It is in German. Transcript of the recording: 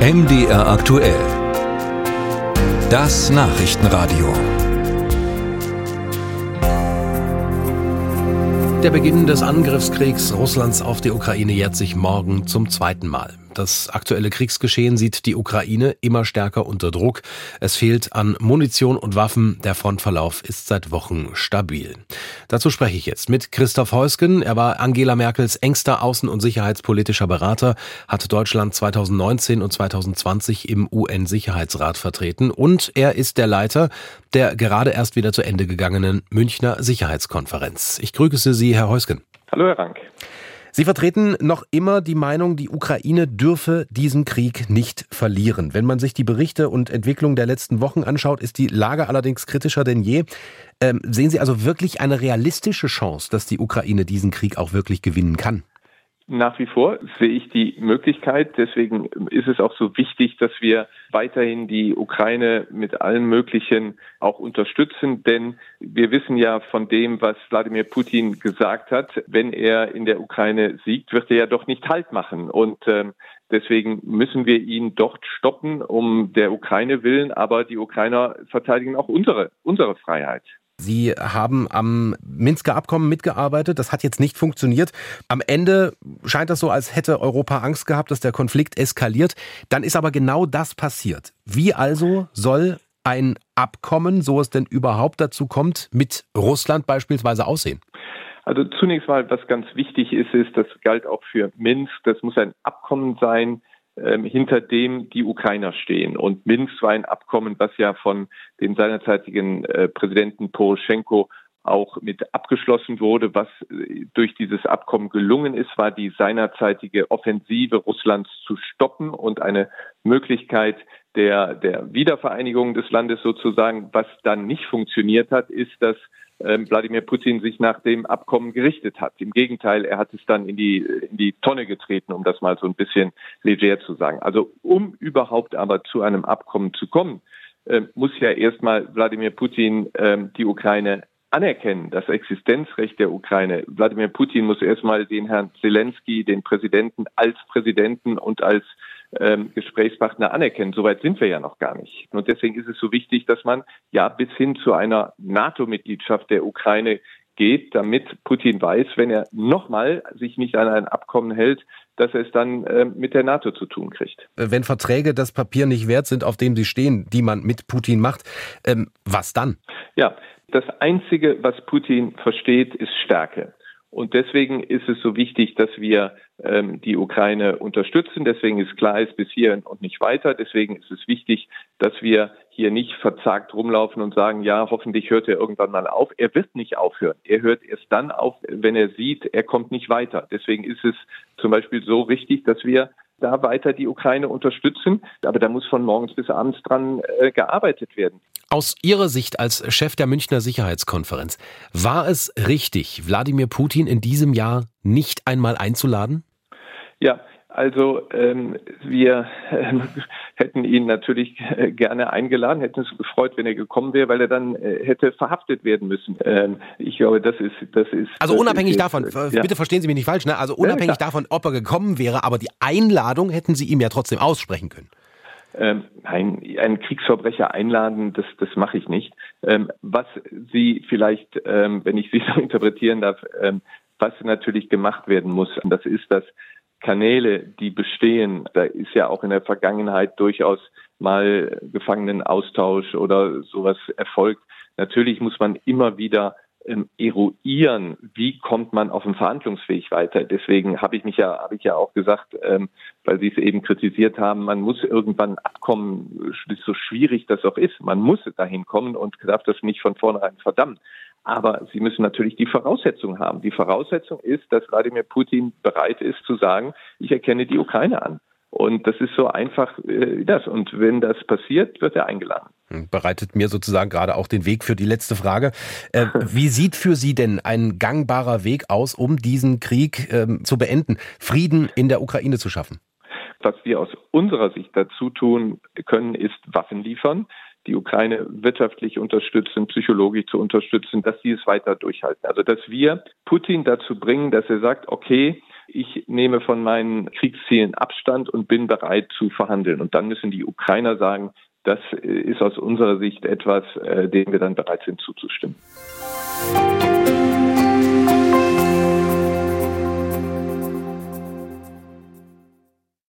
MDR aktuell. Das Nachrichtenradio. Der Beginn des Angriffskriegs Russlands auf die Ukraine jährt sich morgen zum zweiten Mal. Das aktuelle Kriegsgeschehen sieht die Ukraine immer stärker unter Druck. Es fehlt an Munition und Waffen. Der Frontverlauf ist seit Wochen stabil. Dazu spreche ich jetzt mit Christoph Heusgen. Er war Angela Merkels engster außen- und sicherheitspolitischer Berater, hat Deutschland 2019 und 2020 im UN-Sicherheitsrat vertreten und er ist der Leiter der gerade erst wieder zu Ende gegangenen Münchner Sicherheitskonferenz. Ich grüße Sie, Herr Heusgen. Hallo, Herr Rank. Sie vertreten noch immer die Meinung, die Ukraine dürfe diesen Krieg nicht verlieren. Wenn man sich die Berichte und Entwicklung der letzten Wochen anschaut, ist die Lage allerdings kritischer denn je. Ähm, sehen Sie also wirklich eine realistische Chance, dass die Ukraine diesen Krieg auch wirklich gewinnen kann? Nach wie vor sehe ich die Möglichkeit. Deswegen ist es auch so wichtig, dass wir weiterhin die Ukraine mit allem Möglichen auch unterstützen. Denn wir wissen ja von dem, was Wladimir Putin gesagt hat, wenn er in der Ukraine siegt, wird er ja doch nicht Halt machen. Und äh, deswegen müssen wir ihn dort stoppen, um der Ukraine willen. Aber die Ukrainer verteidigen auch unsere, unsere Freiheit. Sie haben am Minsker Abkommen mitgearbeitet. Das hat jetzt nicht funktioniert. Am Ende scheint das so, als hätte Europa Angst gehabt, dass der Konflikt eskaliert. Dann ist aber genau das passiert. Wie also soll ein Abkommen, so es denn überhaupt dazu kommt, mit Russland beispielsweise aussehen? Also zunächst mal, was ganz wichtig ist, ist, das galt auch für Minsk, das muss ein Abkommen sein, hinter dem die Ukrainer stehen. Und Minsk war ein Abkommen, was ja von dem seinerzeitigen äh, Präsidenten Poroschenko auch mit abgeschlossen wurde. Was äh, durch dieses Abkommen gelungen ist, war die seinerzeitige Offensive Russlands zu stoppen und eine Möglichkeit der, der Wiedervereinigung des Landes sozusagen. Was dann nicht funktioniert hat, ist, dass ähm, Wladimir Putin sich nach dem Abkommen gerichtet hat. Im Gegenteil, er hat es dann in die, in die Tonne getreten, um das mal so ein bisschen leger zu sagen. Also um überhaupt aber zu einem Abkommen zu kommen, äh, muss ja erstmal Wladimir Putin äh, die Ukraine anerkennen, das Existenzrecht der Ukraine. Wladimir Putin muss erstmal den Herrn Zelensky, den Präsidenten, als Präsidenten und als ähm, Gesprächspartner anerkennen. Soweit sind wir ja noch gar nicht. Und deswegen ist es so wichtig, dass man ja bis hin zu einer NATO-Mitgliedschaft der Ukraine geht, damit Putin weiß, wenn er nochmal sich nicht an ein Abkommen hält, dass er es dann äh, mit der NATO zu tun kriegt. Wenn Verträge das Papier nicht wert sind, auf dem sie stehen, die man mit Putin macht, ähm, was dann? Ja, das Einzige, was Putin versteht, ist Stärke. Und deswegen ist es so wichtig, dass wir ähm, die Ukraine unterstützen. Deswegen ist klar, ist bis hier und nicht weiter. Deswegen ist es wichtig, dass wir hier nicht verzagt rumlaufen und sagen, ja, hoffentlich hört er irgendwann mal auf. Er wird nicht aufhören. Er hört erst dann auf, wenn er sieht, er kommt nicht weiter. Deswegen ist es zum Beispiel so wichtig, dass wir da weiter die Ukraine unterstützen. Aber da muss von morgens bis abends dran äh, gearbeitet werden. Aus Ihrer Sicht als Chef der Münchner Sicherheitskonferenz, war es richtig, Wladimir Putin in diesem Jahr nicht einmal einzuladen? Ja, also ähm, wir äh, hätten ihn natürlich äh, gerne eingeladen, hätten uns gefreut, wenn er gekommen wäre, weil er dann äh, hätte verhaftet werden müssen. Ähm, ich glaube, das ist das ist. Also das unabhängig ist davon, jetzt, bitte verstehen Sie mich nicht falsch, ne? Also unabhängig ja, davon, ob er gekommen wäre, aber die Einladung hätten Sie ihm ja trotzdem aussprechen können. Ähm, nein, einen Kriegsverbrecher einladen, das, das mache ich nicht. Ähm, was Sie vielleicht, ähm, wenn ich Sie so interpretieren darf, ähm, was natürlich gemacht werden muss, das ist, dass Kanäle, die bestehen, da ist ja auch in der Vergangenheit durchaus mal Gefangenenaustausch oder sowas erfolgt. Natürlich muss man immer wieder ähm, eruieren, wie kommt man auf dem Verhandlungsweg weiter. Deswegen habe ich mich ja, habe ich ja auch gesagt, ähm, weil Sie es eben kritisiert haben, man muss irgendwann abkommen, so schwierig das auch ist. Man muss dahin kommen und darf das nicht von vornherein verdammen. Aber Sie müssen natürlich die Voraussetzung haben. Die Voraussetzung ist, dass Wladimir Putin bereit ist zu sagen, ich erkenne die Ukraine an. Und das ist so einfach äh, wie das. Und wenn das passiert, wird er eingeladen. Hm, bereitet mir sozusagen gerade auch den Weg für die letzte Frage. Äh, wie sieht für Sie denn ein gangbarer Weg aus, um diesen Krieg ähm, zu beenden, Frieden in der Ukraine zu schaffen? Was wir aus unserer Sicht dazu tun können, ist Waffen liefern. Die Ukraine wirtschaftlich unterstützen, psychologisch zu unterstützen, dass sie es weiter durchhalten. Also dass wir Putin dazu bringen, dass er sagt, okay, ich nehme von meinen Kriegszielen Abstand und bin bereit zu verhandeln. Und dann müssen die Ukrainer sagen, das ist aus unserer Sicht etwas, äh, dem wir dann bereit sind zuzustimmen.